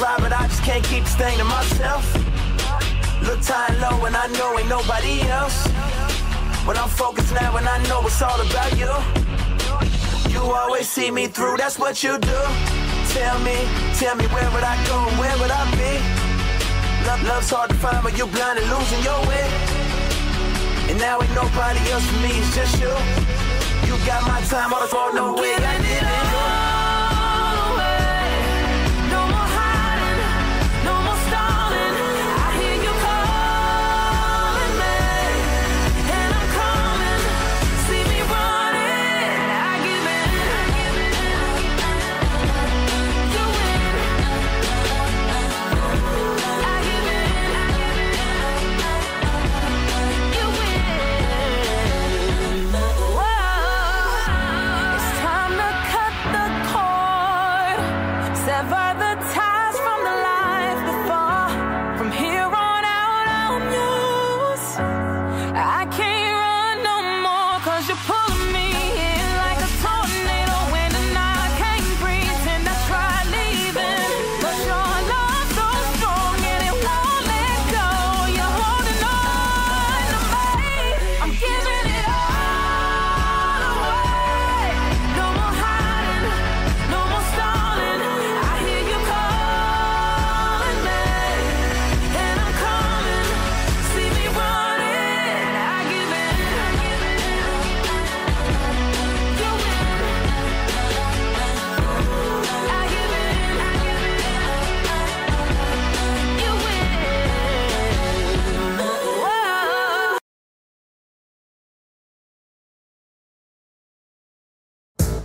try, but I just can't keep this thing to myself. Look time low and I know ain't nobody else. But I'm focused now and I know it's all about you. You always see me through, that's what you do. Tell me, tell me where would I go, where would I be? Love, love's hard to find, but you blind and losing your way. And now ain't nobody else for me, it's just you. You got my time, all the phone, no way I did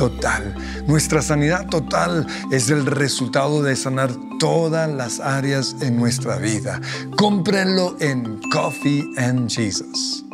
total. Nuestra sanidad total es el resultado de sanar todas las áreas en nuestra vida. Cómprenlo en Coffee and Jesus.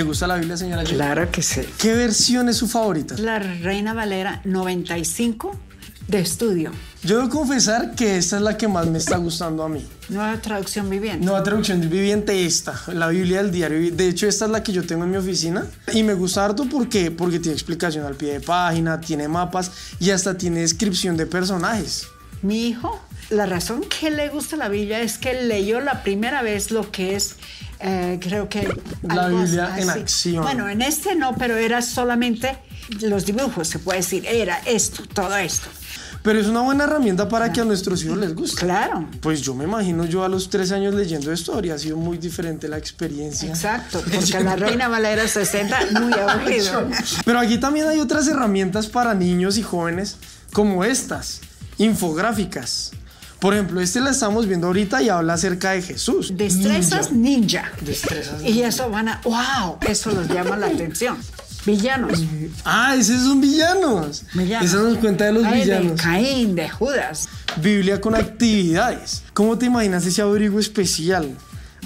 ¿Le gusta la Biblia, señora? Claro que sí. ¿Qué versión es su favorita? La Reina Valera 95 de estudio. Yo debo confesar que esta es la que más me está gustando a mí. Nueva traducción viviente. Nueva traducción viviente esta, la Biblia del diario. De hecho, esta es la que yo tengo en mi oficina y me gusta harto porque, porque tiene explicación al pie de página, tiene mapas y hasta tiene descripción de personajes. Mi hijo, la razón que le gusta la Biblia es que leyó la primera vez lo que es eh, creo que... La Biblia en acción. Bueno, en este no, pero era solamente los dibujos, se puede decir, era esto, todo esto. Pero es una buena herramienta para que a nuestros hijos les guste. Claro. Pues yo me imagino yo a los tres años leyendo esto habría sido muy diferente la experiencia. Exacto, porque la Reina Valera 60 muy aburrido. Pero aquí también hay otras herramientas para niños y jóvenes como estas, infográficas. Por ejemplo, este la estamos viendo ahorita y habla acerca de Jesús. Destrezas ninja. Destrezas Y eso van a, wow, eso los llama la atención. Villanos. Ah, esos son villanos. Villanos. Esa nos cuenta de los Ay, villanos. De Caín, de Judas. Biblia con actividades. ¿Cómo te imaginas ese abrigo especial?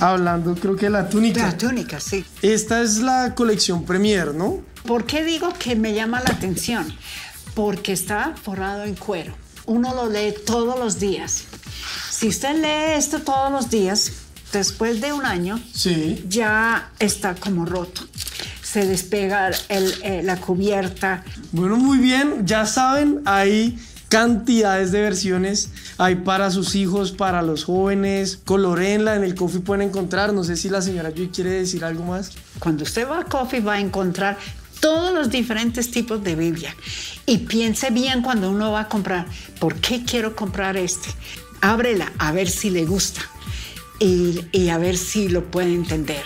Hablando, creo que de la túnica. La túnica, sí. Esta es la colección Premier, ¿no? ¿Por qué digo que me llama la atención? Porque está forrado en cuero. Uno lo lee todos los días. Si usted lee esto todos los días, después de un año, Sí. ya está como roto. Se despega el- eh, la cubierta. Bueno, muy bien. Ya saben, hay cantidades de versiones. Hay para sus hijos, para los jóvenes. Colorenla en el coffee pueden encontrar. No sé si la señora Joy quiere decir algo más. Cuando usted va a Coffee va a encontrar todos los diferentes tipos de Biblia. Y piense bien cuando uno va a comprar, ¿por qué quiero comprar este? Ábrela a ver si le gusta y, y a ver si lo puede entender.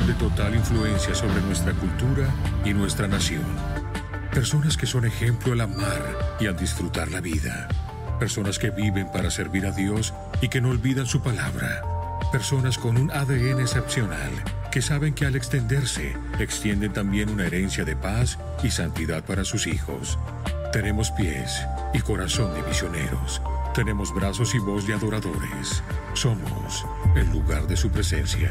De total influencia sobre nuestra cultura y nuestra nación. Personas que son ejemplo al amar y al disfrutar la vida. Personas que viven para servir a Dios y que no olvidan su palabra. Personas con un ADN excepcional que saben que al extenderse, extienden también una herencia de paz y santidad para sus hijos. Tenemos pies y corazón de misioneros. Tenemos brazos y voz de adoradores. Somos el lugar de su presencia.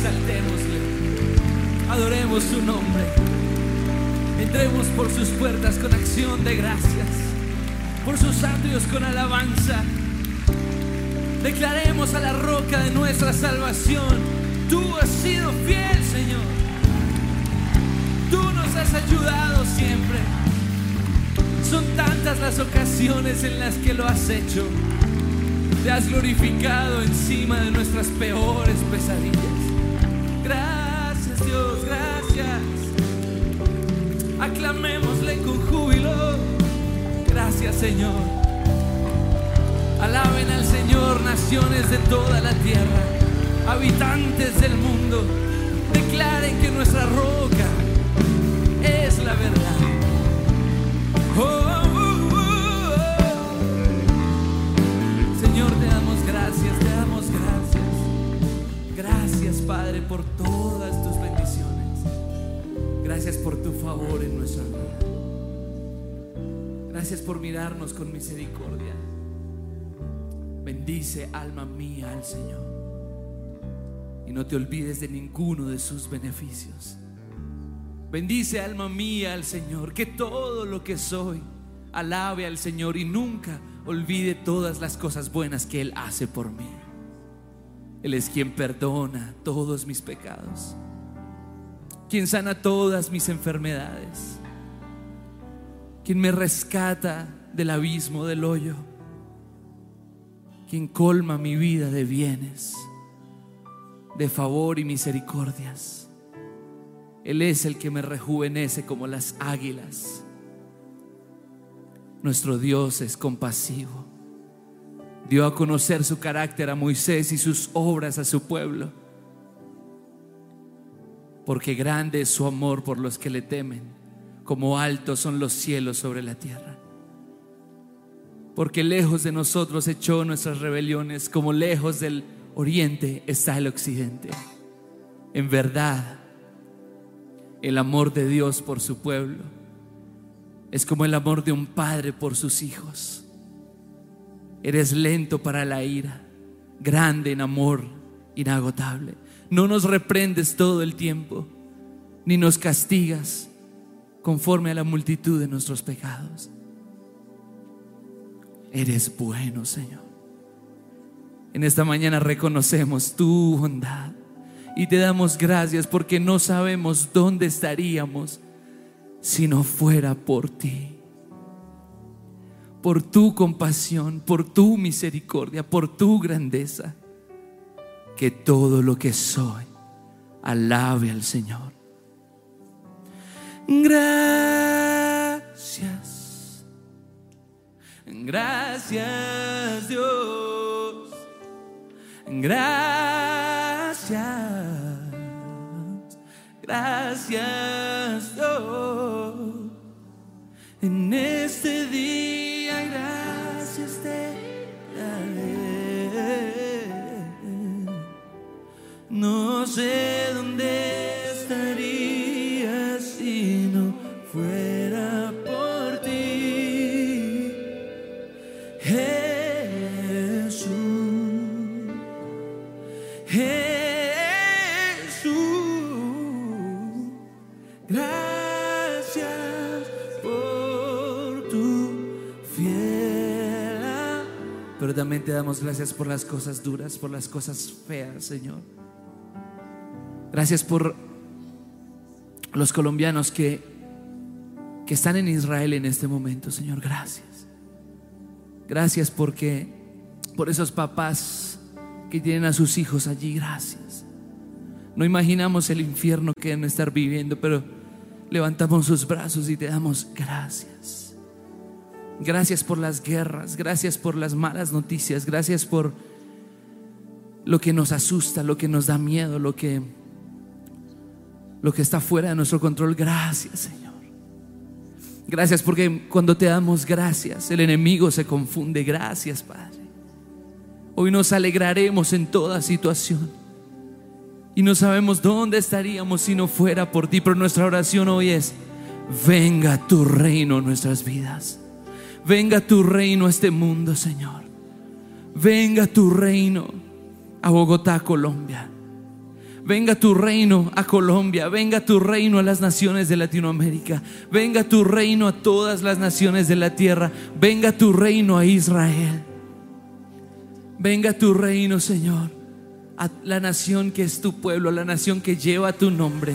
exaltémosle, adoremos su nombre, entremos por sus puertas con acción de gracias, por sus atrios con alabanza. Declaremos a la roca de nuestra salvación, tú has sido fiel, Señor. Tú nos has ayudado siempre. Son tantas las ocasiones en las que lo has hecho. Te has glorificado encima de nuestras peores pesadillas. Dios, gracias. Aclamémosle con júbilo. Gracias Señor. Alaben al Señor naciones de toda la tierra, habitantes del mundo. Declaren que nuestra roca es la verdad. Oh, oh, oh, oh. Señor, te damos gracias, te damos gracias. Gracias, Padre, por bendiciones. Gracias por tu favor en nuestra vida. Gracias por mirarnos con misericordia. Bendice, alma mía, al Señor. Y no te olvides de ninguno de sus beneficios. Bendice, alma mía, al Señor. Que todo lo que soy alabe al Señor y nunca olvide todas las cosas buenas que Él hace por mí. Él es quien perdona todos mis pecados, quien sana todas mis enfermedades, quien me rescata del abismo, del hoyo, quien colma mi vida de bienes, de favor y misericordias. Él es el que me rejuvenece como las águilas. Nuestro Dios es compasivo. Dio a conocer su carácter a Moisés y sus obras a su pueblo. Porque grande es su amor por los que le temen, como altos son los cielos sobre la tierra. Porque lejos de nosotros echó nuestras rebeliones, como lejos del oriente está el occidente. En verdad, el amor de Dios por su pueblo es como el amor de un padre por sus hijos. Eres lento para la ira, grande en amor, inagotable. No nos reprendes todo el tiempo, ni nos castigas conforme a la multitud de nuestros pecados. Eres bueno, Señor. En esta mañana reconocemos tu bondad y te damos gracias porque no sabemos dónde estaríamos si no fuera por ti. Por tu compasión, por tu misericordia, por tu grandeza. Que todo lo que soy alabe al Señor. Gracias. Gracias Dios. Gracias. Gracias Dios. En este día No sé dónde estaría si no fuera por ti. Jesús. Jesús. Gracias por tu fiel. Pero también te damos gracias por las cosas duras, por las cosas feas, Señor. Gracias por los colombianos que, que están en Israel en este momento, Señor. Gracias. Gracias porque por esos papás que tienen a sus hijos allí. Gracias. No imaginamos el infierno que deben estar viviendo, pero levantamos sus brazos y te damos gracias. Gracias por las guerras, gracias por las malas noticias, gracias por lo que nos asusta, lo que nos da miedo, lo que lo que está fuera de nuestro control. Gracias, Señor. Gracias porque cuando te damos gracias, el enemigo se confunde. Gracias, Padre. Hoy nos alegraremos en toda situación. Y no sabemos dónde estaríamos si no fuera por ti. Pero nuestra oración hoy es, venga tu reino en nuestras vidas. Venga tu reino a este mundo, Señor. Venga tu reino a Bogotá, Colombia. Venga tu reino a Colombia, venga tu reino a las naciones de Latinoamérica, venga tu reino a todas las naciones de la tierra, venga tu reino a Israel. Venga tu reino, Señor, a la nación que es tu pueblo, a la nación que lleva tu nombre.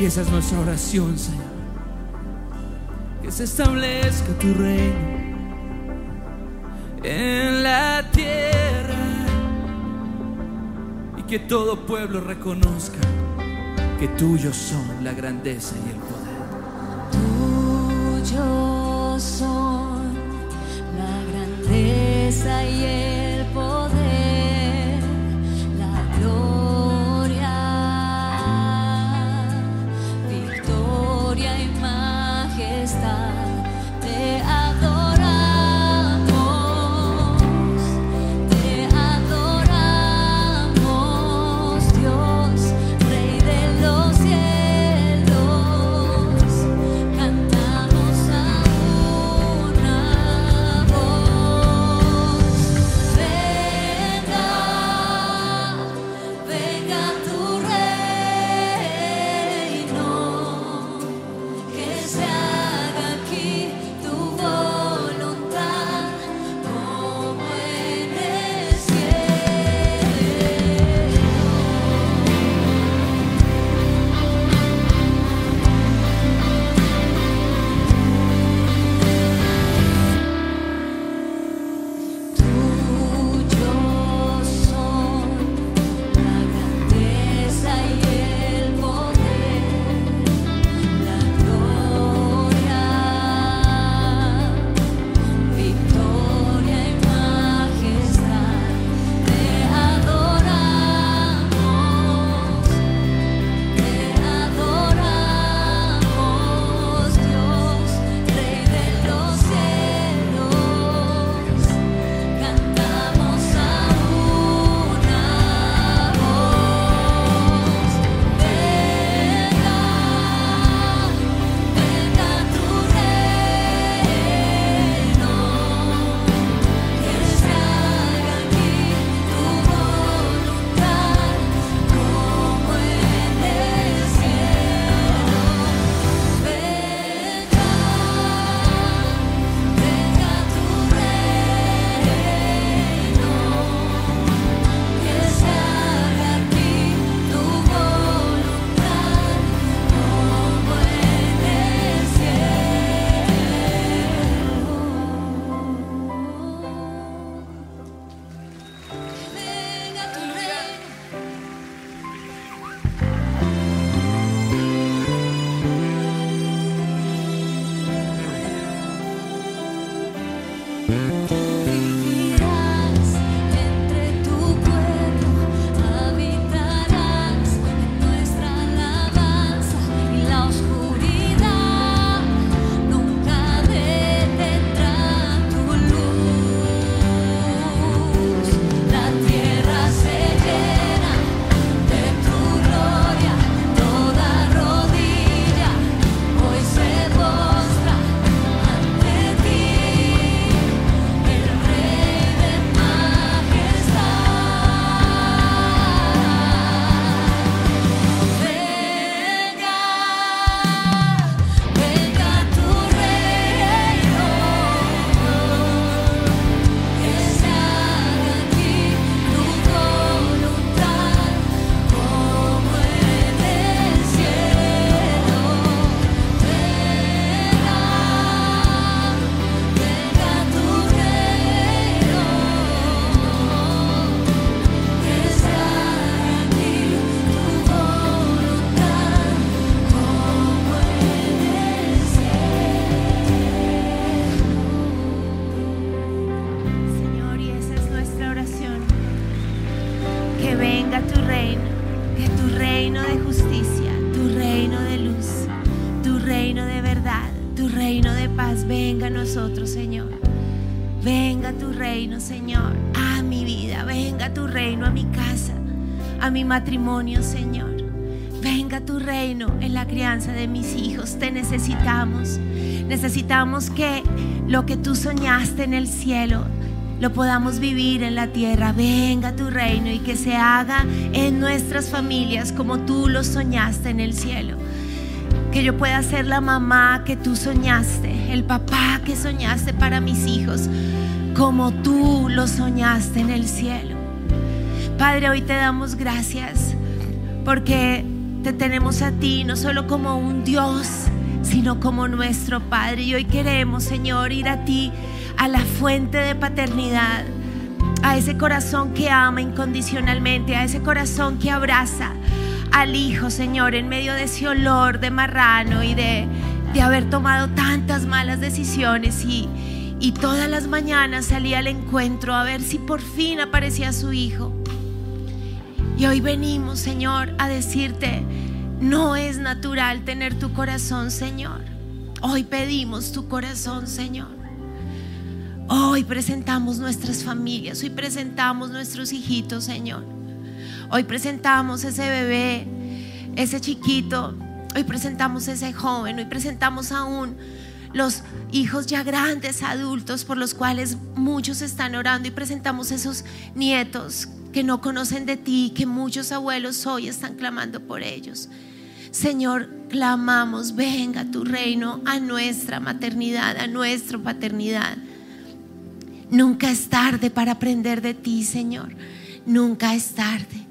Y esa es nuestra oración, Señor. Que se establezca tu reino en la tierra que todo pueblo reconozca que tuyos son la grandeza y el poder. Tuyos son la grandeza y el poder. Señor. Venga tu reino en la crianza de mis hijos. Te necesitamos. Necesitamos que lo que tú soñaste en el cielo lo podamos vivir en la tierra. Venga tu reino y que se haga en nuestras familias como tú lo soñaste en el cielo. Que yo pueda ser la mamá que tú soñaste, el papá que soñaste para mis hijos, como tú lo soñaste en el cielo. Padre, hoy te damos gracias porque te tenemos a ti no solo como un Dios, sino como nuestro Padre. Y hoy queremos, Señor, ir a ti, a la fuente de paternidad, a ese corazón que ama incondicionalmente, a ese corazón que abraza al Hijo, Señor, en medio de ese olor de marrano y de, de haber tomado tantas malas decisiones y, y todas las mañanas salía al encuentro a ver si por fin aparecía su Hijo. Y hoy venimos, Señor, a decirte, no es natural tener tu corazón, Señor. Hoy pedimos tu corazón, Señor. Hoy presentamos nuestras familias, hoy presentamos nuestros hijitos, Señor. Hoy presentamos ese bebé, ese chiquito. Hoy presentamos ese joven, hoy presentamos aún los hijos ya grandes, adultos, por los cuales muchos están orando y presentamos esos nietos que no conocen de ti, que muchos abuelos hoy están clamando por ellos. Señor, clamamos, venga tu reino a nuestra maternidad, a nuestra paternidad. Nunca es tarde para aprender de ti, Señor. Nunca es tarde.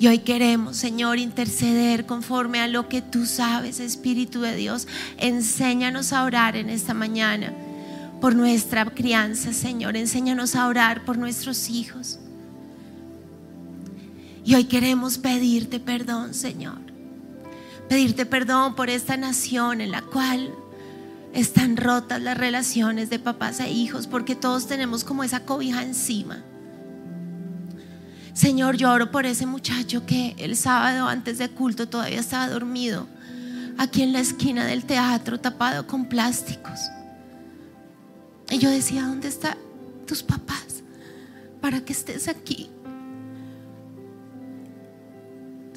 Y hoy queremos, Señor, interceder conforme a lo que tú sabes, Espíritu de Dios. Enséñanos a orar en esta mañana por nuestra crianza, Señor. Enséñanos a orar por nuestros hijos. Y hoy queremos pedirte perdón, Señor. Pedirte perdón por esta nación en la cual están rotas las relaciones de papás e hijos, porque todos tenemos como esa cobija encima. Señor, yo oro por ese muchacho que el sábado antes de culto todavía estaba dormido, aquí en la esquina del teatro, tapado con plásticos. Y yo decía, ¿dónde están tus papás para que estés aquí?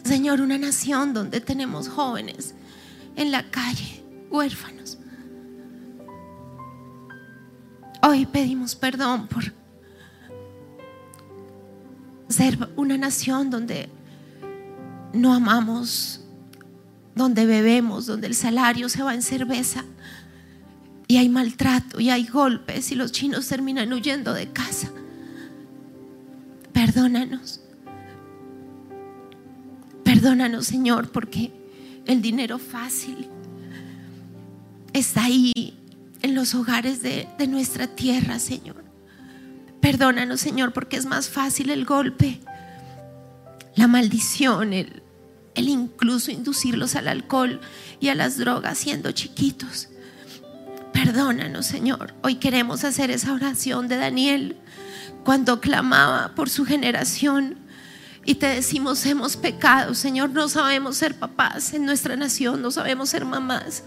Señor, una nación donde tenemos jóvenes en la calle, huérfanos. Hoy pedimos perdón por ser una nación donde no amamos, donde bebemos, donde el salario se va en cerveza y hay maltrato y hay golpes y los chinos terminan huyendo de casa. Perdónanos. Perdónanos, Señor, porque el dinero fácil está ahí en los hogares de, de nuestra tierra, Señor. Perdónanos, Señor, porque es más fácil el golpe, la maldición, el, el incluso inducirlos al alcohol y a las drogas siendo chiquitos. Perdónanos, Señor. Hoy queremos hacer esa oración de Daniel cuando clamaba por su generación y te decimos, hemos pecado, Señor, no sabemos ser papás en nuestra nación, no sabemos ser mamás.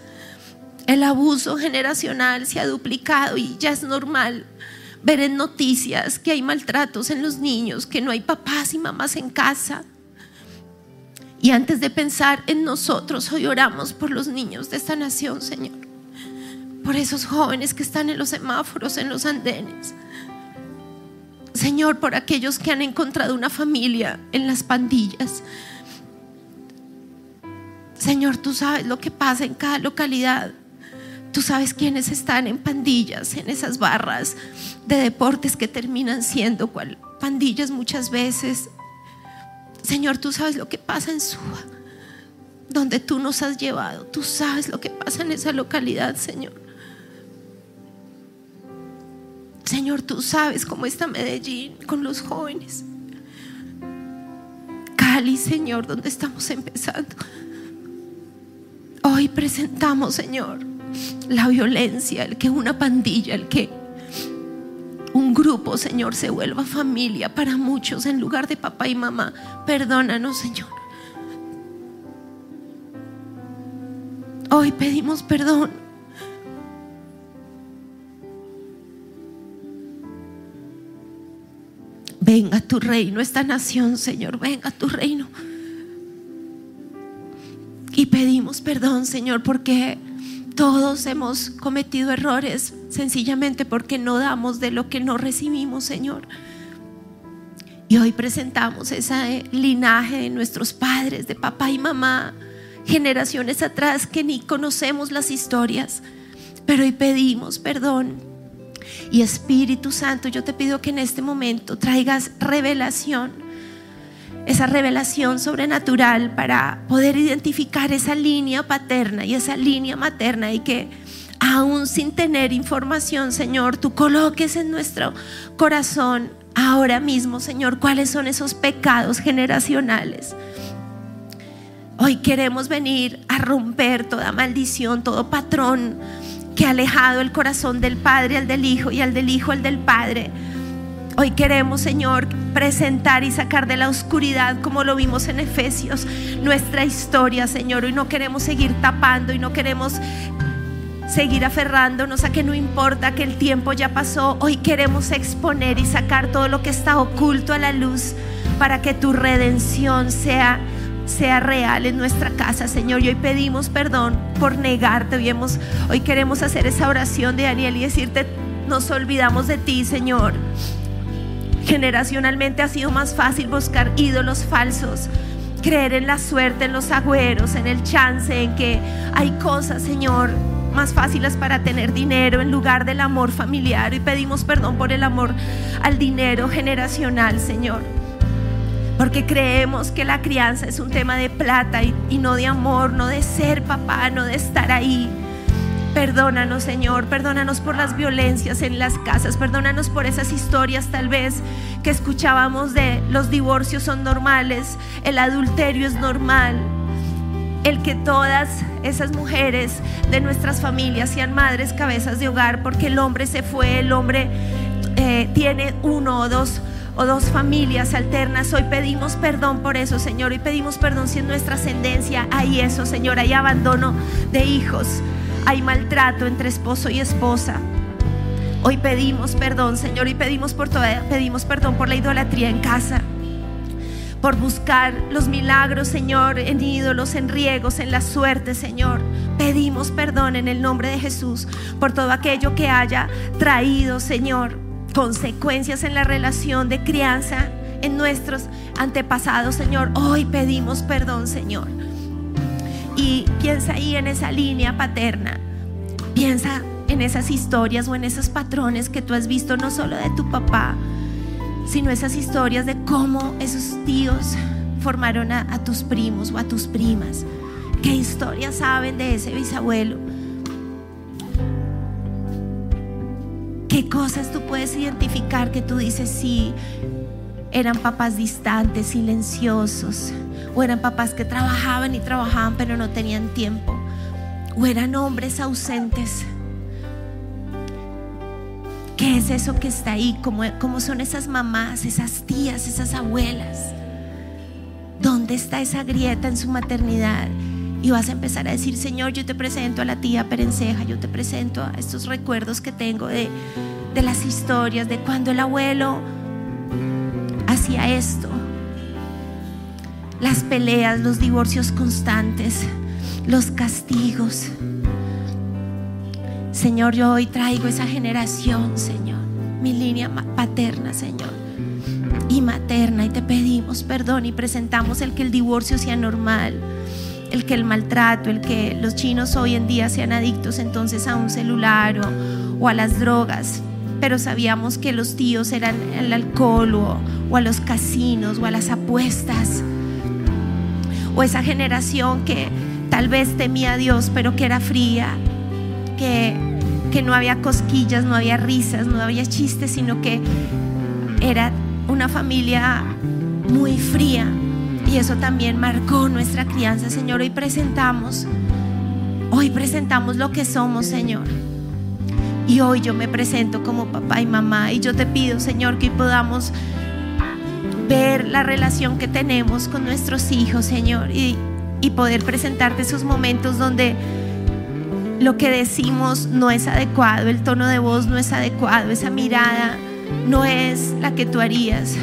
El abuso generacional se ha duplicado y ya es normal ver en noticias que hay maltratos en los niños, que no hay papás y mamás en casa. Y antes de pensar en nosotros, hoy oramos por los niños de esta nación, Señor. Por esos jóvenes que están en los semáforos, en los andenes. Señor, por aquellos que han encontrado una familia en las pandillas. Señor, tú sabes lo que pasa en cada localidad. Tú sabes quiénes están en pandillas, en esas barras de deportes que terminan siendo cual pandillas muchas veces. Señor, tú sabes lo que pasa en Suba, donde tú nos has llevado. Tú sabes lo que pasa en esa localidad, Señor. Señor, tú sabes cómo está Medellín con los jóvenes. Cali, Señor, donde estamos empezando. Hoy presentamos, Señor, la violencia, el que una pandilla, el que un grupo, Señor, se vuelva familia para muchos en lugar de papá y mamá. Perdónanos, Señor. Hoy pedimos perdón. Venga tu reino, esta nación, Señor, venga tu reino. Y pedimos perdón, Señor, porque todos hemos cometido errores sencillamente porque no damos de lo que no recibimos, Señor. Y hoy presentamos ese linaje de nuestros padres, de papá y mamá, generaciones atrás que ni conocemos las historias, pero hoy pedimos perdón. Y Espíritu Santo, yo te pido que en este momento traigas revelación, esa revelación sobrenatural para poder identificar esa línea paterna y esa línea materna y que aún sin tener información, Señor, tú coloques en nuestro corazón ahora mismo, Señor, cuáles son esos pecados generacionales. Hoy queremos venir a romper toda maldición, todo patrón que ha alejado el corazón del Padre al del Hijo y al del Hijo al del Padre. Hoy queremos, Señor, presentar y sacar de la oscuridad, como lo vimos en Efesios, nuestra historia, Señor. Hoy no queremos seguir tapando y no queremos seguir aferrándonos a que no importa que el tiempo ya pasó. Hoy queremos exponer y sacar todo lo que está oculto a la luz para que tu redención sea sea real en nuestra casa, Señor. Y hoy pedimos perdón por negarte. Hoy, hemos- hoy queremos hacer esa oración de Ariel y decirte, nos olvidamos de ti, Señor. Generacionalmente ha sido más fácil buscar ídolos falsos, creer en la suerte, en los agüeros, en el chance, en que hay cosas, Señor, más fáciles para tener dinero en lugar del amor familiar. Y pedimos perdón por el amor al dinero generacional, Señor. Porque creemos que la crianza es un tema de plata y, no de amor, no de ser papá, no de estar ahí. Perdónanos, Señor, perdónanos por las violencias en las casas, perdónanos por esas historias tal vez que escuchábamos de los divorcios son normales, el adulterio es normal, el que todas esas mujeres de nuestras familias sean madres cabezas de hogar porque el hombre se fue, el hombre eh, tiene uno o dos o dos familias alternas. Hoy pedimos perdón por eso, Señor. Hoy pedimos perdón si en nuestra ascendencia hay eso, Señor. Hay abandono de hijos, hay maltrato entre esposo y esposa. Hoy pedimos perdón, Señor, y pedimos por toda, pedimos perdón por la idolatría en casa por buscar los milagros, Señor, en ídolos, en riegos, en la suerte, Señor. Pedimos perdón en el nombre de Jesús por todo aquello que haya traído, Señor, consecuencias en la relación de crianza en nuestros antepasados, Señor. Hoy pedimos perdón, Señor. Y piensa ahí en esa línea paterna. Piensa en esas historias o en esos patrones que tú has visto no solo de tu papá, sino esas historias de cómo esos tíos formaron a, a tus primos o a tus primas. ¿Qué historias saben de ese bisabuelo? ¿Qué cosas tú puedes identificar que tú dices sí? Eran papás distantes, silenciosos, o eran papás que trabajaban y trabajaban pero no tenían tiempo, o eran hombres ausentes. ¿Qué es eso que está ahí? ¿Cómo, cómo son esas mamás, esas tías, esas abuelas? ¿Dónde está esa grieta en su maternidad? Y vas a empezar a decir, Señor, yo te presento a la tía Perenceja, yo te presento a estos recuerdos que tengo de, de las historias, de cuando el abuelo hacía esto. Las peleas, los divorcios constantes, los castigos. Señor, yo hoy traigo esa generación, Señor, mi línea paterna, Señor, y materna, y te pedimos perdón y presentamos el que el divorcio sea normal, el que el maltrato, el que los chinos hoy en día sean adictos entonces a un celular o, a las drogas, pero sabíamos que los tíos eran el alcohol o, o a los casinos o a las apuestas, o esa generación que tal vez temía a Dios, pero que era fría, que, que no había cosquillas, no había risas, no había chistes, sino que era una familia muy fría. Y eso también marcó nuestra crianza, Señor. Hoy presentamos, hoy presentamos lo que somos, Señor. Y hoy yo me presento como papá y mamá. Y yo te pido, Señor, que podamos ver la relación que tenemos con nuestros hijos, Señor. Y, y poder presentarte esos momentos donde lo que decimos no es adecuado, el tono de voz no es adecuado, esa mirada no es la que tú harías.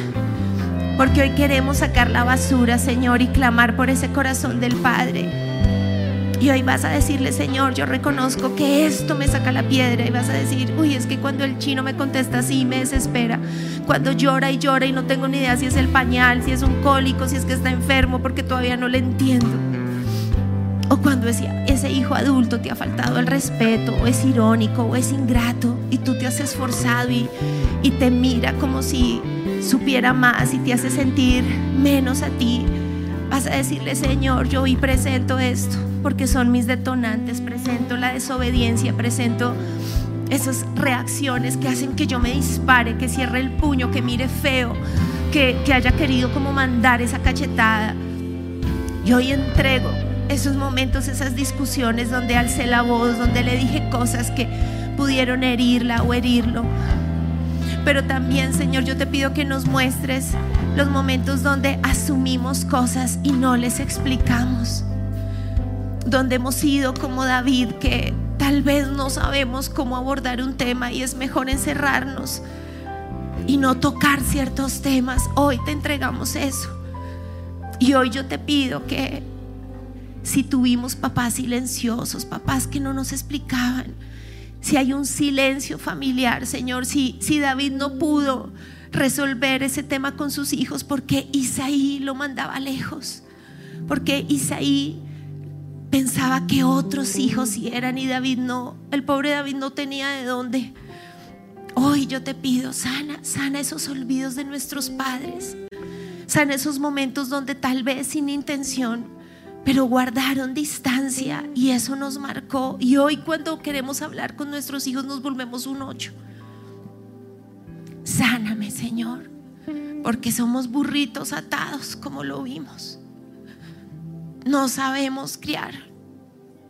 Porque hoy queremos sacar la basura, Señor, y clamar por ese corazón del Padre. Y hoy vas a decirle, Señor, yo reconozco que esto me saca la piedra. Y vas a decir, uy, es que cuando el chino me contesta así, me desespera. Cuando llora y llora y no tengo ni idea si es el pañal, si es un cólico, si es que está enfermo, porque todavía no le entiendo. O cuando ese, ese hijo adulto te ha faltado el respeto, o es irónico, o es ingrato, y tú te has esforzado y, y te mira como si supiera más y te hace sentir menos a ti. Vas a decirle, Señor, yo hoy presento esto, porque son mis detonantes, presento la desobediencia, presento esas reacciones que hacen que yo me dispare, que cierre el puño, que mire feo, que, que haya querido como mandar esa cachetada. Y hoy entrego esos momentos, esas discusiones donde alcé la voz, donde le dije cosas que pudieron herirla o herirlo. Pero también, Señor, yo te pido que nos muestres los momentos donde asumimos cosas y no les explicamos. Donde hemos sido como David, que tal vez no sabemos cómo abordar un tema y es mejor encerrarnos y no tocar ciertos temas. Hoy te entregamos eso. Y hoy yo te pido que si tuvimos papás silenciosos, papás que no nos explicaban, si hay un silencio familiar, Señor, si, si David no pudo resolver ese tema con sus hijos porque Isaí lo mandaba lejos, porque Isaí pensaba que otros hijos sí eran y David no, el pobre David no tenía de dónde. Hoy yo te pido, sana, sana esos olvidos de nuestros padres, sana esos momentos donde tal vez sin intención pero guardaron distancia y eso nos marcó. Y hoy cuando queremos hablar con nuestros hijos nos volvemos un ocho. Sáname, Señor, porque somos burritos atados como lo vimos. No sabemos criar.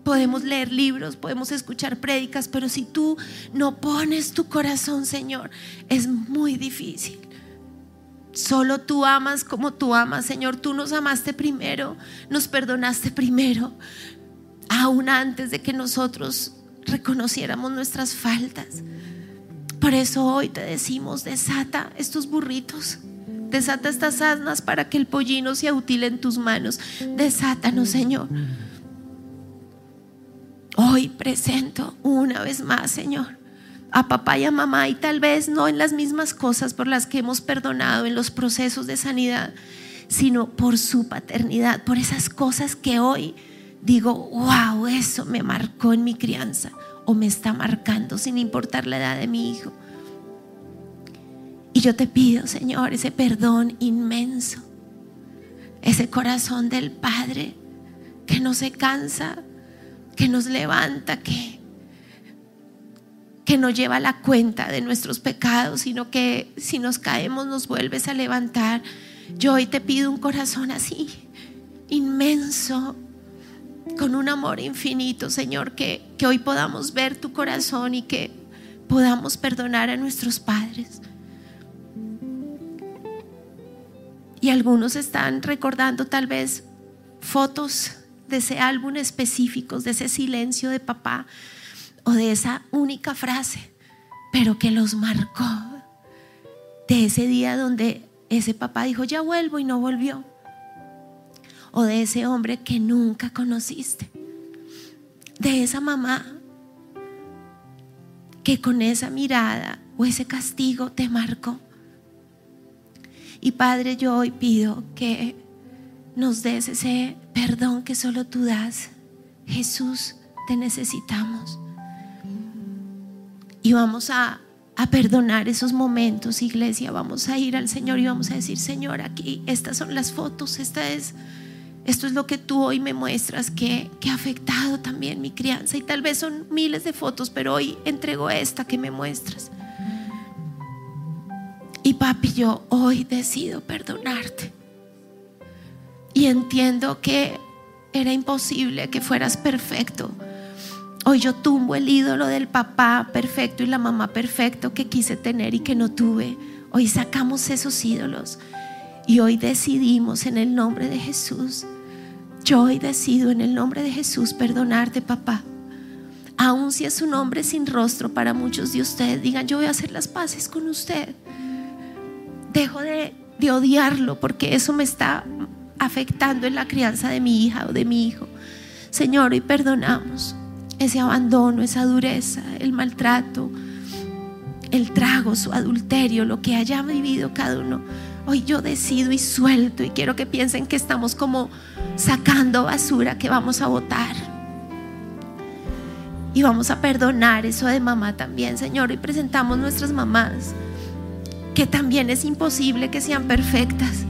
Podemos leer libros, podemos escuchar prédicas, pero si tú no pones tu corazón, Señor, es muy difícil. Solo tú amas como tú amas, Señor. Tú nos amaste primero, nos perdonaste primero, aún antes de que nosotros reconociéramos nuestras faltas. Por eso hoy te decimos, desata estos burritos, desata estas asnas para que el pollino sea útil en tus manos. Desátanos, Señor. Hoy presento una vez más, Señor a papá y a mamá y tal vez no en las mismas cosas por las que hemos perdonado en los procesos de sanidad, sino por su paternidad, por esas cosas que hoy digo, wow, eso me marcó en mi crianza o me está marcando sin importar la edad de mi hijo. Y yo te pido, Señor, ese perdón inmenso, ese corazón del Padre que no se cansa, que nos levanta, que que no lleva la cuenta de nuestros pecados, sino que si nos caemos nos vuelves a levantar. Yo hoy te pido un corazón así, inmenso, con un amor infinito, Señor, que, que hoy podamos ver tu corazón y que podamos perdonar a nuestros padres. Y algunos están recordando tal vez fotos de ese álbum específicos, de ese silencio de papá, o de esa única frase, pero que los marcó. De ese día donde ese papá dijo, ya vuelvo y no volvió. O de ese hombre que nunca conociste. De esa mamá que con esa mirada o ese castigo te marcó. Y Padre, yo hoy pido que nos des ese perdón que solo tú das. Jesús, te necesitamos. Y vamos a, a perdonar esos momentos, iglesia. Vamos a ir al Señor y vamos a decir, Señor, aquí estas son las fotos, esta es, esto es lo que tú hoy me muestras que, que ha afectado también mi crianza. Y tal vez son miles de fotos, pero hoy entrego esta que me muestras. Y papi, yo hoy decido perdonarte. Y entiendo que era imposible que fueras perfecto Hoy yo tumbo el ídolo del papá perfecto y la mamá perfecto que quise tener y que no tuve. Hoy sacamos esos ídolos y hoy decidimos en el nombre de Jesús. Yo hoy decido en el nombre de Jesús perdonarte, papá. Aun si es un hombre sin rostro para muchos de ustedes, digan, yo voy a hacer las paces con usted. Dejo de, de odiarlo porque eso me está afectando en la crianza de mi hija o de mi hijo Señor, hoy perdonamos ese abandono, esa dureza, el maltrato, el trago, su adulterio, lo que haya vivido cada uno. Hoy yo decido y suelto y quiero que piensen que estamos como sacando basura que vamos a botar. Y vamos a perdonar eso de mamá también, Señor. Y presentamos nuestras mamás, que también es imposible que sean perfectas.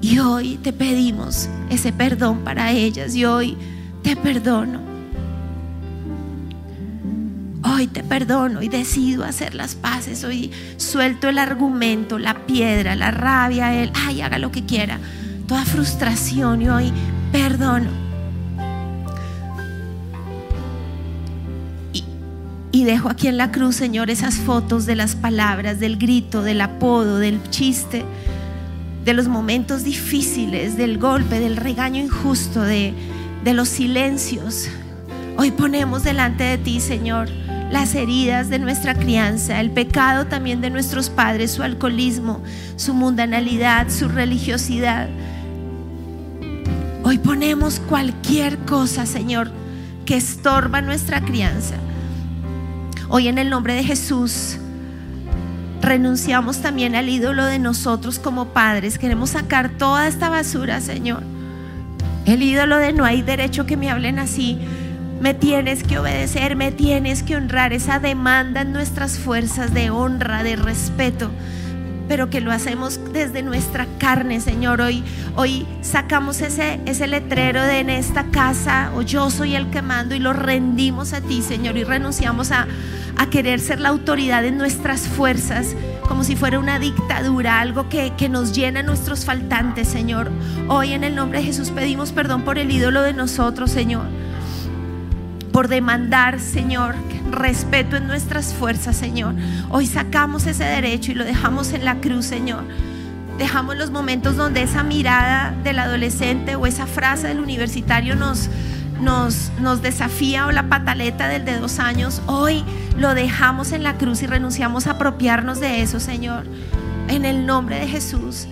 Y hoy te pedimos ese perdón para ellas y hoy te perdono. Hoy te perdono y decido hacer las paces. Hoy suelto el argumento, la piedra, la rabia, el, ay, haga lo que quiera. Toda frustración y hoy perdono. Y, y dejo aquí en la cruz, Señor, esas fotos de las palabras, del grito, del apodo, del chiste, de los momentos difíciles, del golpe, del regaño injusto, de, de los silencios. Hoy ponemos delante de ti, Señor, las heridas de nuestra crianza, el pecado también de nuestros padres, su alcoholismo, su mundanalidad, su religiosidad. Hoy ponemos cualquier cosa, Señor, que estorba nuestra crianza. Hoy en el nombre de Jesús renunciamos también al ídolo de nosotros como padres. Queremos sacar toda esta basura, Señor. El ídolo de no hay derecho que me hablen así. Me tienes que obedecer, me tienes que honrar. Esa demanda en nuestras fuerzas de honra, de respeto. Pero que lo hacemos desde nuestra carne, Señor. Hoy, hoy sacamos ese, ese letrero de en esta casa, o yo soy el que mando, y lo rendimos a ti, Señor. Y renunciamos a, a querer ser la autoridad en nuestras fuerzas, como si fuera una dictadura, algo que, que nos llena nuestros faltantes, Señor. Hoy en el nombre de Jesús pedimos perdón por el ídolo de nosotros, Señor. Por demandar, Señor, respeto en nuestras fuerzas, Señor. Hoy sacamos ese derecho y lo dejamos en la cruz, Señor. Dejamos los momentos donde esa mirada del adolescente o esa frase del universitario nos, nos, desafía o la pataleta del de dos años, hoy lo dejamos en la cruz y renunciamos a apropiarnos de eso, Señor. En el nombre de Jesús.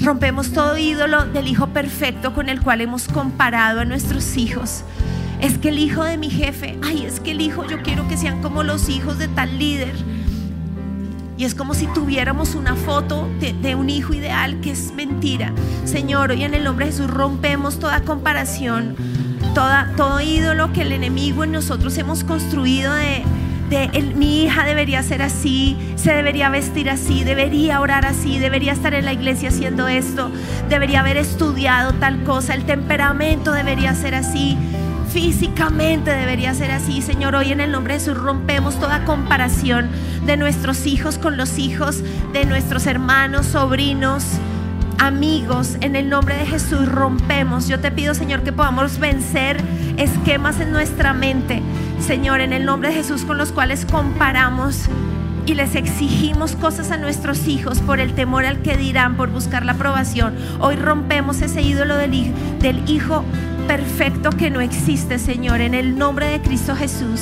Rompemos todo ídolo del hijo perfecto con el cual hemos comparado a nuestros hijos. Es que el hijo de mi jefe, ay, es que el hijo, yo quiero que sean como los hijos de tal líder. Y es como si tuviéramos una foto de, de, un hijo ideal que es mentira. Señor, hoy en el nombre de Jesús rompemos toda comparación toda, todo ídolo que el enemigo en nosotros hemos construido de, de mi hija debería ser así, se debería vestir así, debería orar así, debería estar en la iglesia haciendo esto, debería haber estudiado tal cosa, el temperamento debería ser así. Físicamente debería ser así, Señor. Hoy en el nombre de Jesús rompemos toda comparación de nuestros hijos con los hijos de nuestros hermanos, sobrinos, amigos, en el nombre de Jesús rompemos. Yo te pido, Señor, que podamos vencer esquemas en nuestra mente, Señor, en el nombre de Jesús con los cuales comparamos y les exigimos cosas a nuestros hijos por el temor al que dirán, por buscar la aprobación. Hoy rompemos ese ídolo del, hij- del hijo perfecto que no existe, Señor, en el nombre de Cristo Jesús.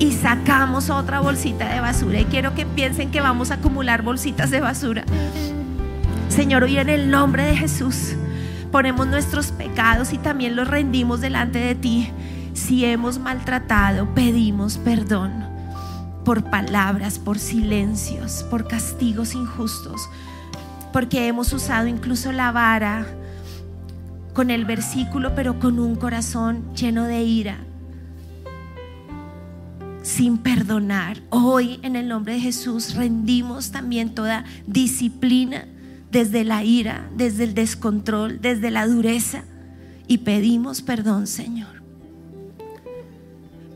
Y sacamos otra bolsita de basura. Y quiero que piensen que vamos a acumular bolsitas de basura. Señor, hoy en el nombre de Jesús ponemos nuestros pecados y también los rendimos delante de ti. Si hemos maltratado, pedimos perdón por palabras, por silencios, por castigos injustos, porque hemos usado incluso la vara con el versículo, pero con un corazón lleno de ira, sin perdonar. Hoy, en el nombre de Jesús, rendimos también toda disciplina desde la ira, desde el descontrol, desde la dureza y pedimos perdón, Señor.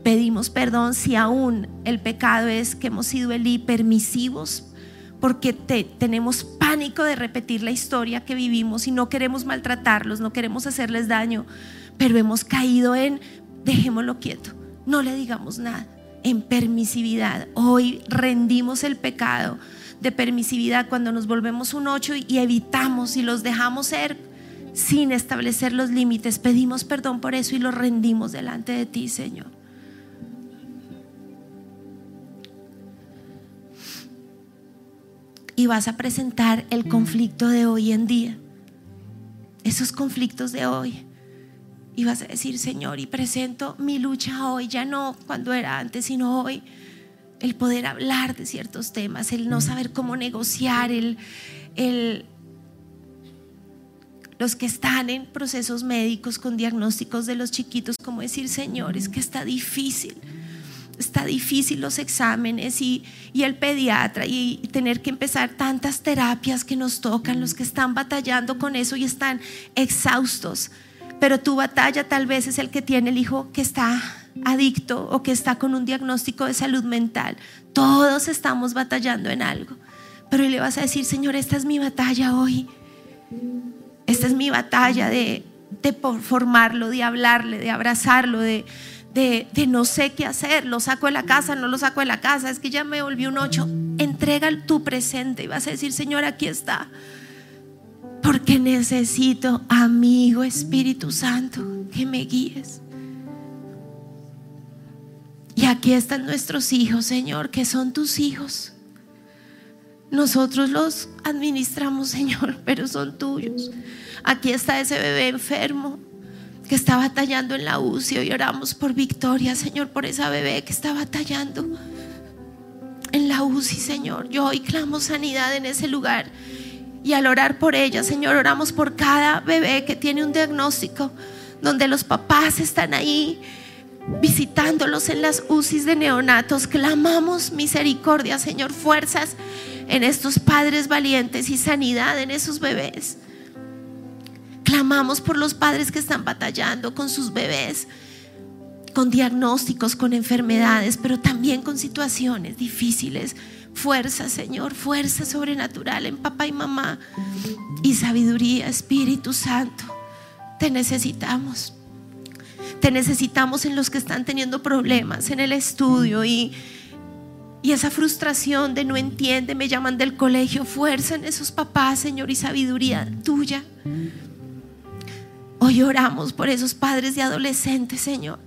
Pedimos perdón si aún el pecado es que hemos sido el permisivos porque te- tenemos pánico de repetir la historia que vivimos y no queremos maltratarlos, no queremos hacerles daño, pero hemos caído en dejémoslo quieto, no le digamos nada, en permisividad. Hoy rendimos el pecado de permisividad cuando nos volvemos un ocho y evitamos y los dejamos ser sin establecer los límites. Pedimos perdón por eso y lo rendimos delante de ti, Señor. y vas a presentar el conflicto de hoy en día. Esos conflictos de hoy Y vas a decir, Señor, y presento mi lucha hoy, ya no cuando era antes, sino hoy. El poder hablar de ciertos temas, el no saber cómo negociar, el, el, los que están en procesos médicos con diagnósticos de los chiquitos, como decir, Señor, es que está difícil, está difícil los exámenes y, y el pediatra y, y tener que empezar tantas terapias que nos tocan, los que están batallando con eso y están exhaustos. Pero tu batalla tal vez es el que tiene el hijo que está adicto o que está con un diagnóstico de salud mental. Todos estamos batallando en algo. Pero le vas a decir, Señor, esta es mi batalla hoy. Esta es mi batalla de, de formarlo, de hablarle, de abrazarlo, de, de, de no sé qué hacer. Lo saco de la casa, no lo saco de la casa. Es que ya me volví un ocho. Entrega tu presente y vas a decir, Señor, aquí está. Porque necesito, amigo Espíritu Santo, que me guíes. Y aquí están nuestros hijos, Señor, que son tus hijos. Nosotros los administramos, Señor, pero son tuyos. Aquí está ese bebé enfermo que está batallando en la UCI. Hoy oramos por victoria, Señor, por esa bebé que está batallando en la UCI, Señor. Yo hoy clamo sanidad en ese lugar. Y al orar por ella, Señor, oramos por cada bebé que tiene un diagnóstico, donde los papás están ahí visitándolos en las UCIs de neonatos. Clamamos misericordia, Señor, fuerzas en estos padres valientes y sanidad en esos bebés. Clamamos por los padres que están batallando con sus bebés, con diagnósticos, con enfermedades, pero también con situaciones difíciles. Fuerza, Señor, fuerza sobrenatural en papá y mamá y sabiduría, Espíritu Santo. Te necesitamos. Te necesitamos en los que están teniendo problemas en el estudio y, y esa frustración de no entiende, me llaman del colegio. Fuerza en esos papás, Señor, y sabiduría tuya. Hoy oramos por esos padres de adolescentes, Señor.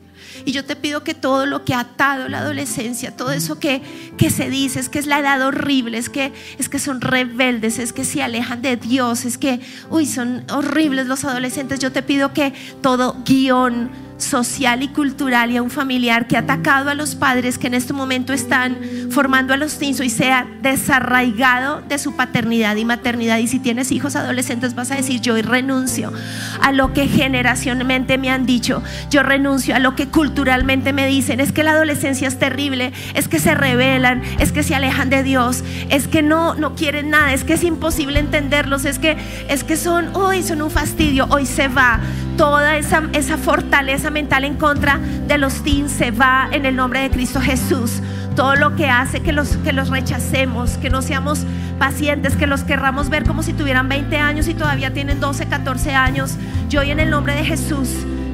Y yo te pido que todo lo que ha atado la adolescencia, todo eso que, que se dice, es que es la edad horrible, es que, es que son rebeldes, es que se alejan de Dios, es que, uy, son horribles los adolescentes. Yo te pido que todo guion social y cultural y a un familiar que ha atacado a los padres que en este momento están formando a los teens y sea desarraigado de su paternidad y maternidad. Y si tienes hijos adolescentes vas a decir, yo renuncio a lo que generacionalmente me han dicho, yo renuncio a lo que culturalmente me dicen, es que la adolescencia es terrible, es que se rebelan, es que se alejan de Dios, es que no, no quieren nada, es que es imposible entenderlos, es que, es que son, hoy son un fastidio, hoy se va toda esa, esa fortaleza mental en contra de los teens se va en el nombre de Cristo Jesús. Todo lo que hace que los, que los rechacemos, que no seamos pacientes, que los querramos ver como si tuvieran 20 años y todavía tienen 12, 14 años. Yo hoy en el nombre de Jesús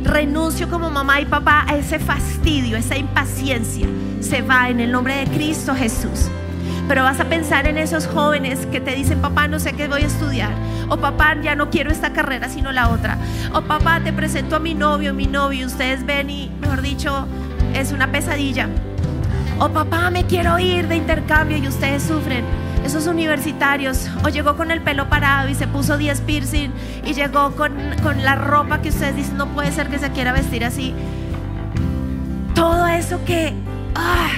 renuncio como mamá y papá a ese fastidio, esa impaciencia. Se va en el nombre de Cristo Jesús. Pero vas a pensar en esos jóvenes que te dicen, papá, no sé qué voy a estudiar. O papá, ya no quiero esta carrera, sino la otra. O papá, te presento a mi novio, mi novio. Ustedes ven y, mejor dicho, es una pesadilla. O papá, me quiero ir de intercambio y ustedes sufren. Esos universitarios, o llegó con el pelo parado y se puso 10 piercing y llegó con, con la ropa que ustedes dicen, no puede ser que se quiera vestir así. Todo eso que ah,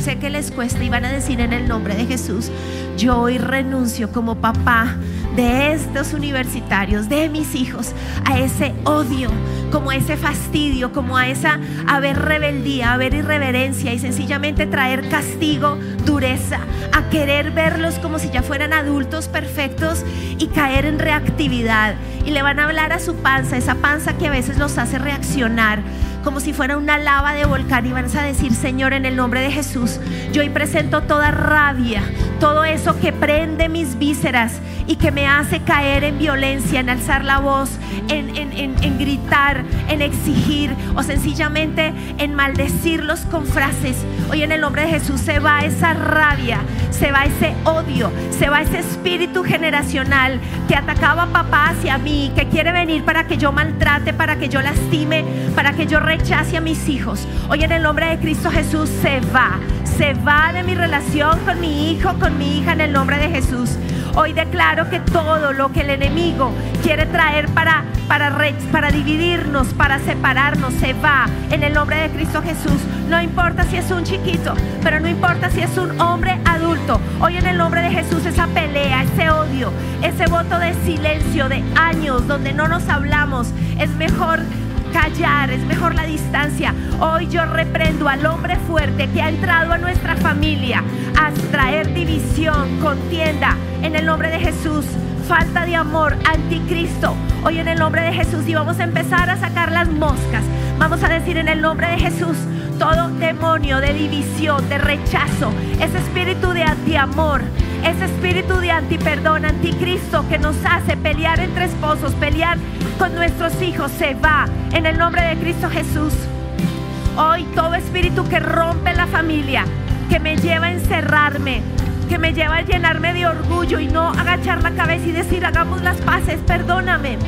sé que les cuesta y van a decir en el nombre de Jesús, yo hoy renuncio como papá de estos universitarios, de mis hijos, a ese odio, como a ese fastidio, como a esa a ver rebeldía, a ver irreverencia y sencillamente traer castigo, dureza, a querer verlos como si ya fueran adultos perfectos y caer en reactividad. Y le van a hablar a su panza, esa panza que a veces los hace reaccionar como si fuera una lava de volcán y van a decir, Señor, en el nombre de Jesús, yo hoy presento toda rabia, todo eso que prende mis vísceras y que me hace caer en violencia, en alzar la voz, en, en- en- en gritar, en exigir o sencillamente en maldecirlos con frases. Hoy en el nombre de Jesús se va esa rabia, se va ese odio, se va ese espíritu generacional que atacaba a papá hacia mí, que quiere venir para que yo maltrate, para que yo lastime, para que yo rechace a mis hijos. Hoy en el nombre de Cristo Jesús se va, se va de mi relación con mi hijo, con mi hija en el nombre de Jesús. Hoy declaro que todo lo que el enemigo quiere traer para, para, para dividirnos, para separarnos, se va en el nombre de Cristo Jesús. No importa si es un chiquito, pero no importa si es un hombre adulto. Hoy en el nombre de Jesús esa pelea, ese odio, ese voto de silencio de años donde no nos hablamos, es mejor callar, es mejor la distancia. Hoy yo reprendo al hombre fuerte que ha entrado a nuestra familia a traer división, contienda, en el nombre de Jesús. Falta de amor, anticristo. Hoy en el nombre de Jesús y vamos a empezar a sacar las moscas. Vamos a decir en el nombre de Jesús todo demonio de división, de rechazo, ese espíritu de antiamor, ese espíritu de antiperdón, anticristo que nos hace pelear entre esposos, pelear con nuestros hijos, se va en el nombre de Cristo Jesús. Hoy todo espíritu que rompe la familia, que me lleva a encerrarme, que me lleva a llenarme de orgullo y no agachar la cabeza y decir hagamos las paces, perdóname,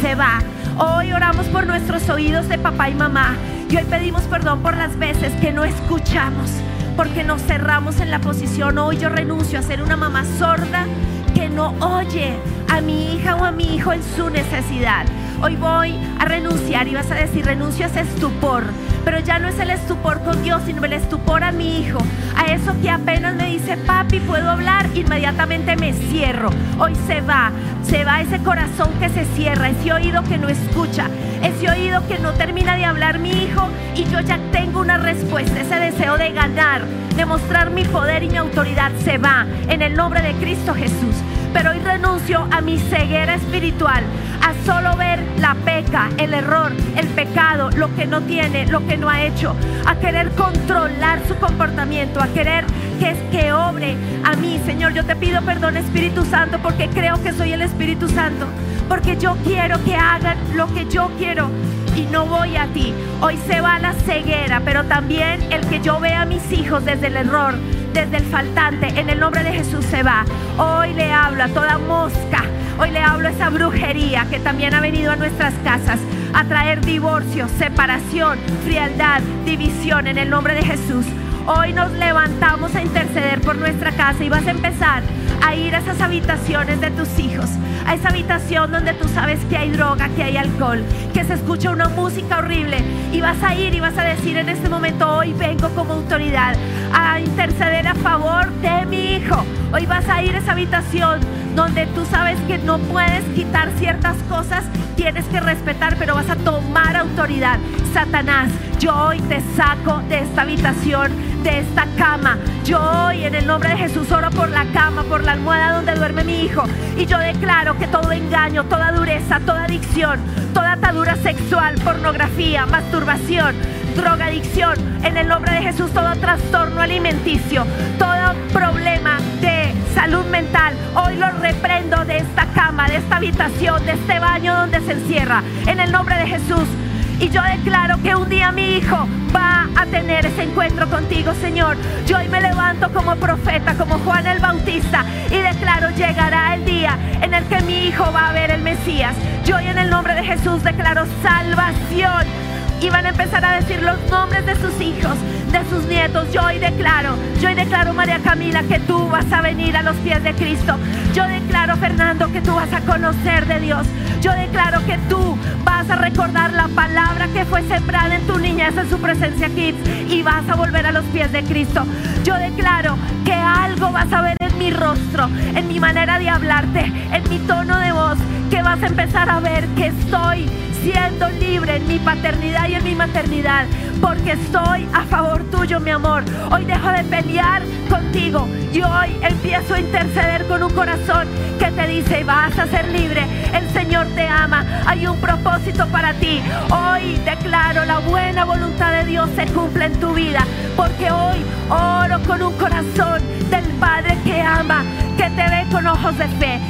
se va. Hoy oramos por nuestros oídos de papá y mamá y hoy pedimos perdón por las veces que no escuchamos, porque nos cerramos en la posición. Hoy yo renuncio a ser una mamá sorda que no oye a mi hija o a mi hijo en su necesidad. Hoy voy a renunciar y vas a decir, renuncio a ese estupor. Pero ya no es el estupor con Dios, sino el estupor a mi hijo. A eso que apenas me dice, papi, puedo hablar, inmediatamente me cierro. Hoy se va, se va ese corazón que se cierra, ese oído que no escucha, ese oído que no termina de hablar mi hijo y yo ya tengo una respuesta, ese deseo de ganar, de mostrar mi poder y mi autoridad se va en el nombre de Cristo Jesús. Pero hoy renuncio a mi ceguera espiritual, a solo ver la peca, el error, el pecado, lo que no tiene, lo que no ha hecho, a querer controlar su comportamiento, a querer que es que obre a mí, Señor. Yo te pido perdón, Espíritu Santo, porque creo que soy el Espíritu Santo, porque yo quiero que hagan lo que yo quiero y no voy a ti. Hoy se va la ceguera, pero también el que yo vea a mis hijos desde el error, desde el faltante, en el nombre de Jesús se va. Hoy le hablo a toda mosca, hoy le hablo a esa brujería que también ha venido a nuestras casas a traer divorcio, separación, frialdad, división en el nombre de Jesús. Hoy nos levantamos a interceder por nuestra casa y vas a empezar a ir a esas habitaciones de tus hijos, a esa habitación donde tú sabes que hay droga, que hay alcohol, que se escucha una música horrible y vas a ir y vas a decir en este momento, hoy vengo como autoridad a interceder a favor de mi hijo. Hoy vas a ir a esa habitación donde tú sabes que no puedes quitar ciertas cosas, tienes que respetar, pero vas a tomar autoridad. Satanás, yo hoy te saco de esta habitación, de esta cama. Yo hoy en el nombre de Jesús oro por la cama, por la almohada donde duerme mi hijo. Y yo declaro que todo engaño, toda dureza, toda adicción, toda atadura sexual, pornografía, masturbación, drogadicción, en el nombre de Jesús, todo trastorno alimenticio, todo problema de salud mental, hoy lo reprendo de esta cama, de esta habitación, de este baño donde se encierra, en el nombre de Jesús. Y yo declaro que un día mi hijo va a tener ese encuentro contigo, Señor. Yo hoy me levanto como profeta, como Juan el Bautista, y declaro, llegará el día en el que mi hijo va a ver el Mesías. Yo hoy en el nombre de Jesús declaro salvación. Y van a empezar a decir los nombres de sus hijos, de sus nietos. Yo hoy declaro, yo hoy declaro, María Camila, que tú vas a venir a los pies de Cristo. Yo declaro, Fernando, que tú vas a conocer de Dios. Yo declaro que tú vas a recordar la palabra que fue sembrada en tu niñez en su presencia kids y vas a volver a los pies de Cristo. Yo declaro que algo vas a ver en mi rostro, en mi manera de hablarte, en mi tono de voz, que vas a empezar a ver que estoy siendo libre en mi paternidad y en mi maternidad, porque estoy a favor tuyo, mi amor. Hoy dejo de pelear contigo y hoy empiezo a interceder con un corazón que te dice, vas a ser libre, el Señor te ama, hay un propósito para ti. Hoy declaro la buena voluntad de Dios se cumple en tu vida, porque hoy oro con un corazón del Padre que ama, que te ve con ojos de fe.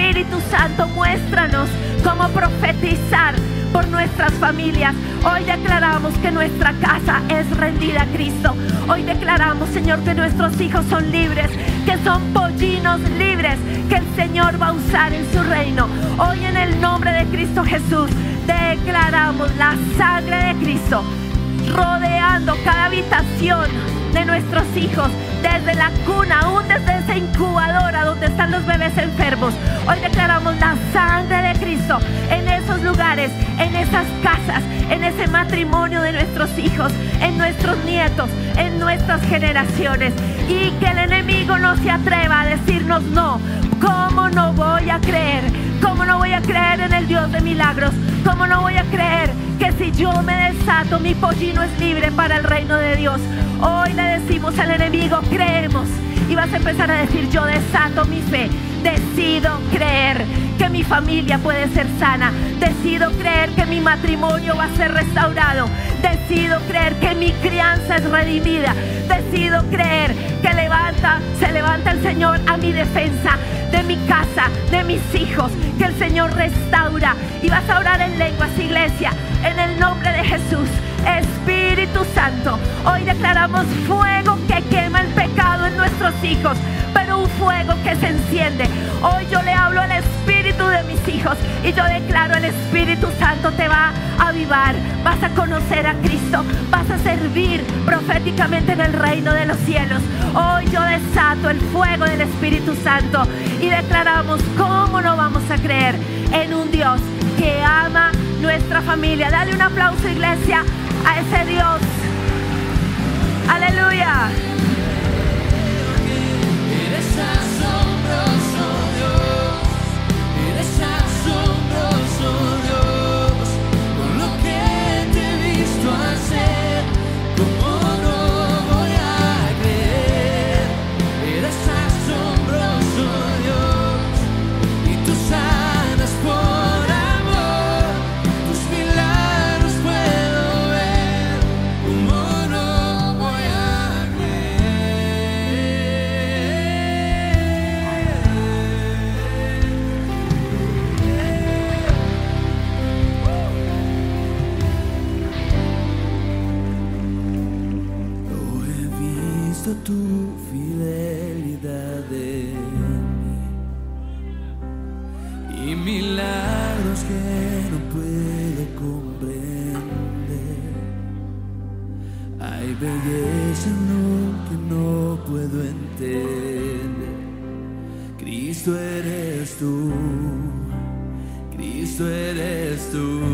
Espíritu Santo, muéstranos cómo profetizar por nuestras familias. Hoy declaramos que nuestra casa es rendida a Cristo. Hoy declaramos, Señor, que nuestros hijos son libres, que son pollinos libres, que el Señor va a usar en su reino. Hoy en el nombre de Cristo Jesús declaramos la sangre de Cristo rodeando cada habitación de nuestros hijos, desde la cuna, aún desde esa incubadora donde están los bebés enfermos. Hoy declaramos la sangre de Cristo en esos lugares, en esas casas, en ese matrimonio de nuestros hijos, en nuestros nietos, en nuestras generaciones. Y que el enemigo no se atreva a decirnos no. ¿Cómo no voy a creer? ¿Cómo no voy a creer en el Dios de milagros? ¿Cómo no voy a creer que si yo me desato, mi pollino es libre para el reino de Dios? Hoy le decimos al enemigo, creemos. Y vas a empezar a decir, yo desato mi fe. Decido creer que mi familia puede ser sana. Decido creer que mi matrimonio va a ser restaurado. Decido creer que mi crianza es redimida. Decido creer que levanta, se levanta el Señor a mi defensa de mi casa, de mis hijos, que el Señor restaura. Y vas a orar en lenguas, iglesia, en el nombre de Jesús. Santo, hoy declaramos fuego que quema el pecado en nuestros hijos, pero un fuego que se enciende. Hoy yo le hablo al espíritu de mis hijos y yo declaro el Espíritu Santo te va a avivar, vas a conocer a Cristo, vas a servir proféticamente en el reino de los cielos. Hoy yo desato el fuego del Espíritu Santo y declaramos cómo no vamos a creer en un Dios que ama nuestra familia. Dale un aplauso, iglesia, a ese Dios. Aleluya. Cristo eres tú, Cristo eres tú.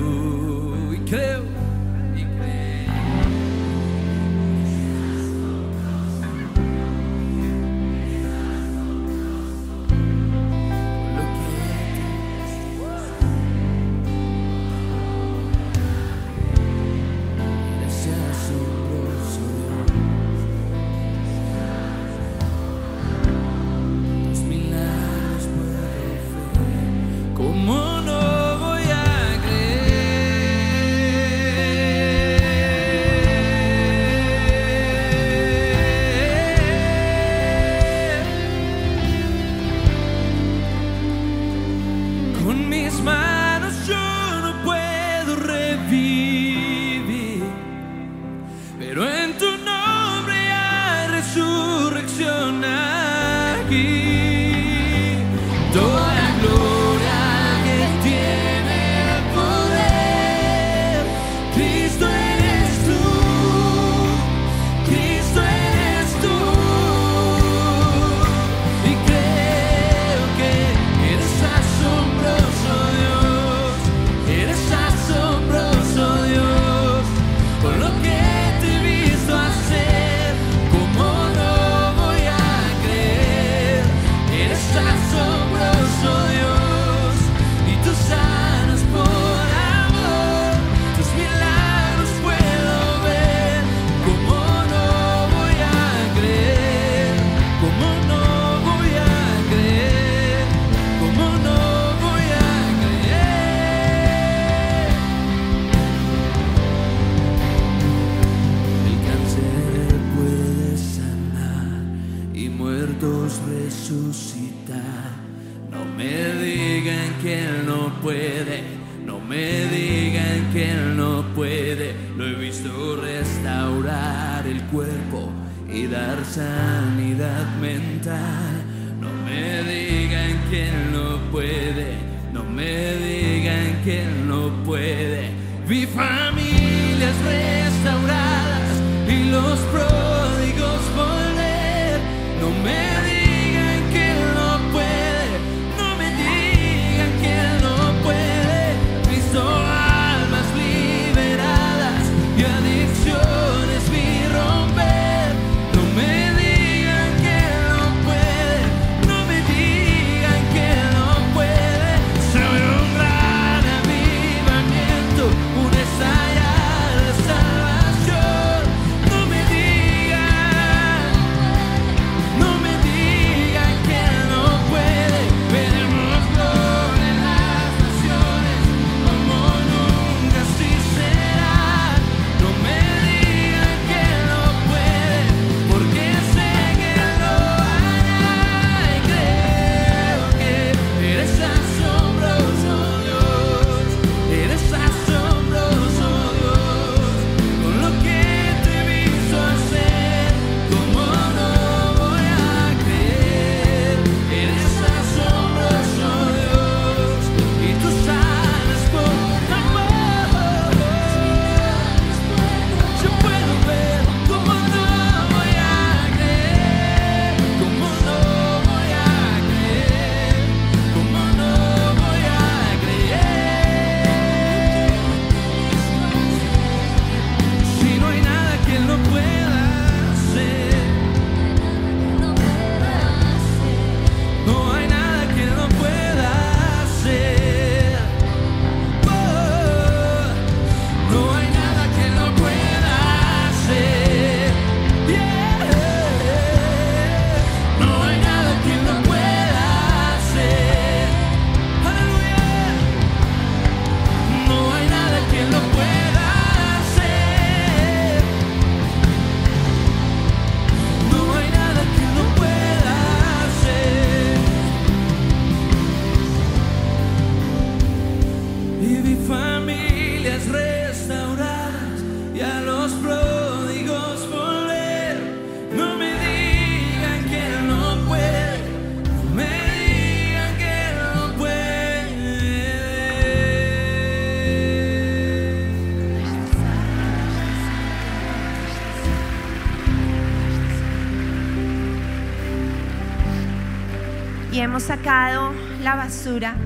Y hemos sacado la basura,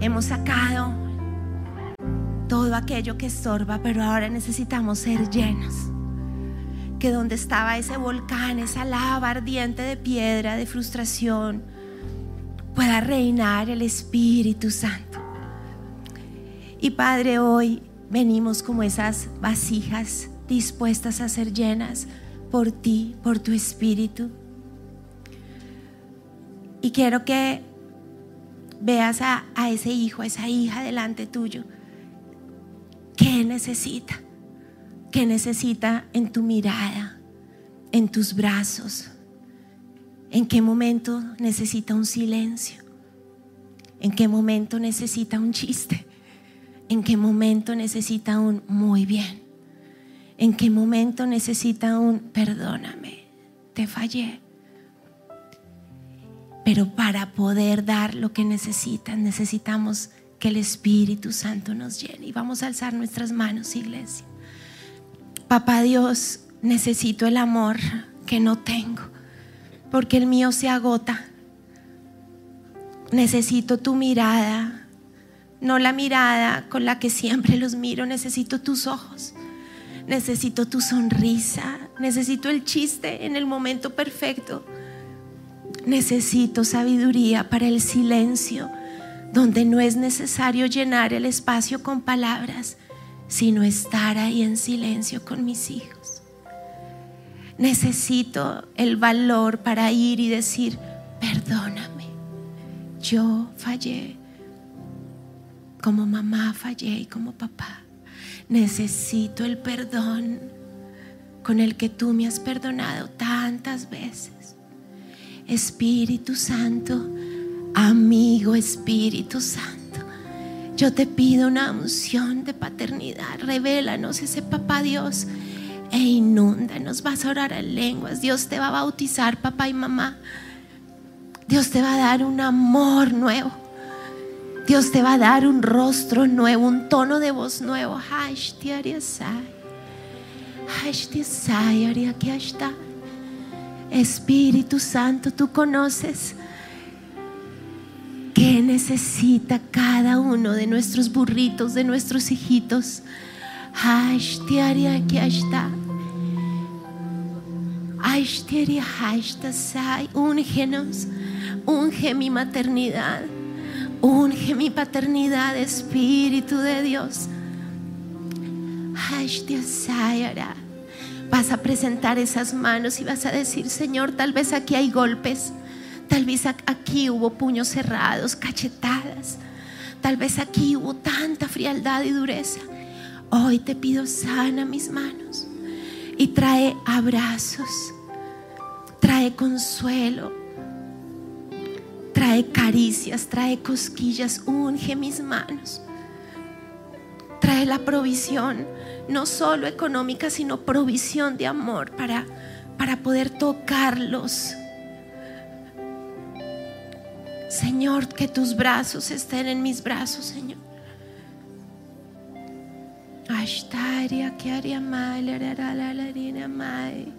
hemos sacado todo aquello que estorba, pero ahora necesitamos ser llenos. Que donde estaba ese volcán, esa lava ardiente de piedra, de frustración, pueda reinar el Espíritu Santo. Y Padre, hoy venimos como esas vasijas dispuestas a ser llenas por ti, por tu Espíritu. Y quiero que veas a, a ese hijo, a esa hija delante tuyo. ¿Qué necesita? ¿Qué necesita en tu mirada, en tus brazos? ¿En qué momento necesita un silencio? ¿En qué momento necesita un chiste? ¿En qué momento necesita un muy bien? ¿En qué momento necesita un perdóname? Te fallé. Pero para poder dar lo que necesitan, necesitamos que el Espíritu Santo nos llene. Y vamos a alzar nuestras manos, iglesia. Papá Dios, necesito el amor que no tengo, porque el mío se agota. Necesito tu mirada, no la mirada con la que siempre los miro, necesito tus ojos. Necesito tu sonrisa, necesito el chiste en el momento perfecto. Necesito sabiduría para el silencio, donde no es necesario llenar el espacio con palabras, sino estar ahí en silencio con mis hijos. Necesito el valor para ir y decir, perdóname, yo fallé, como mamá fallé y como papá. Necesito el perdón con el que tú me has perdonado tantas veces. Espíritu Santo, amigo Espíritu Santo, yo te pido una unción de paternidad. Revélanos ese papá Dios e inúndanos. Vas a orar en lenguas. Dios te va a bautizar, papá y mamá. Dios te va a dar un amor nuevo. Dios te va a dar un rostro nuevo, un tono de voz nuevo. Espíritu Santo, tú conoces qué necesita cada uno de nuestros burritos, de nuestros hijitos. Úngenos, unge mi maternidad, unge mi paternidad, Espíritu de Dios. Hashtia sayara. Vas a presentar esas manos y vas a decir, Señor, tal vez aquí hay golpes, tal vez aquí hubo puños cerrados, cachetadas, tal vez aquí hubo tanta frialdad y dureza. Hoy te pido sana mis manos y trae abrazos, trae consuelo, trae caricias, trae cosquillas, unge mis manos. Trae la provisión, no solo económica, sino provisión de amor para, para poder tocarlos. Señor, que tus brazos estén en mis brazos, Señor. Ashtaria que haría mal, la la la la la la la.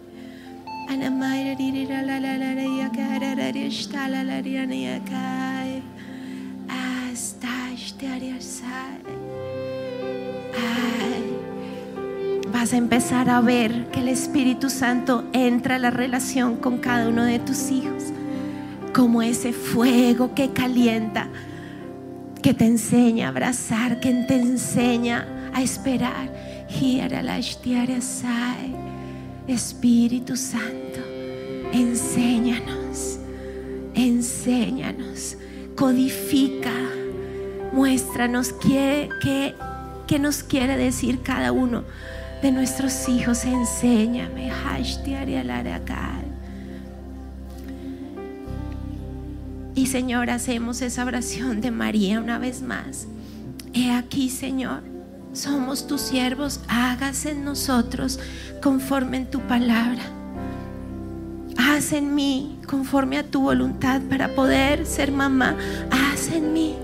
Ay, vas a empezar a ver que el Espíritu Santo entra a la relación con cada uno de tus hijos, como ese fuego que calienta, que te enseña a abrazar, que te enseña a esperar. Espíritu Santo, enséñanos, enséñanos, codifica, muéstranos qué nos quiere decir cada uno de nuestros hijos. Enséñame. Y Señor, hacemos esa oración de María una vez más. He aquí, Señor, somos tus siervos, hágase en nosotros conforme en tu palabra. Haz en mí conforme a tu voluntad para poder ser mamá. Haz en mí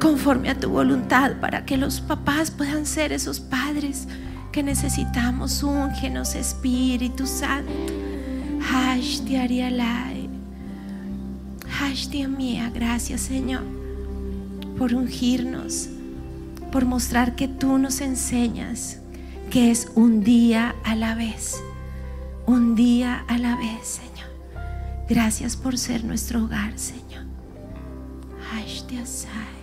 conforme a tu voluntad para que los papás puedan ser esos padres que necesitamos. Úngenos, Espíritu Santo. Hashtiarialai. Hashtia mía, gracias Señor por ungirnos, por mostrar que tú nos enseñas que es un día a la vez, un día a la vez, Señor. Gracias por ser nuestro hogar, Señor. Hashtia sai,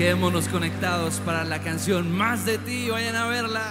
Quedémonos conectados para la canción Más de ti. Vayan a verla.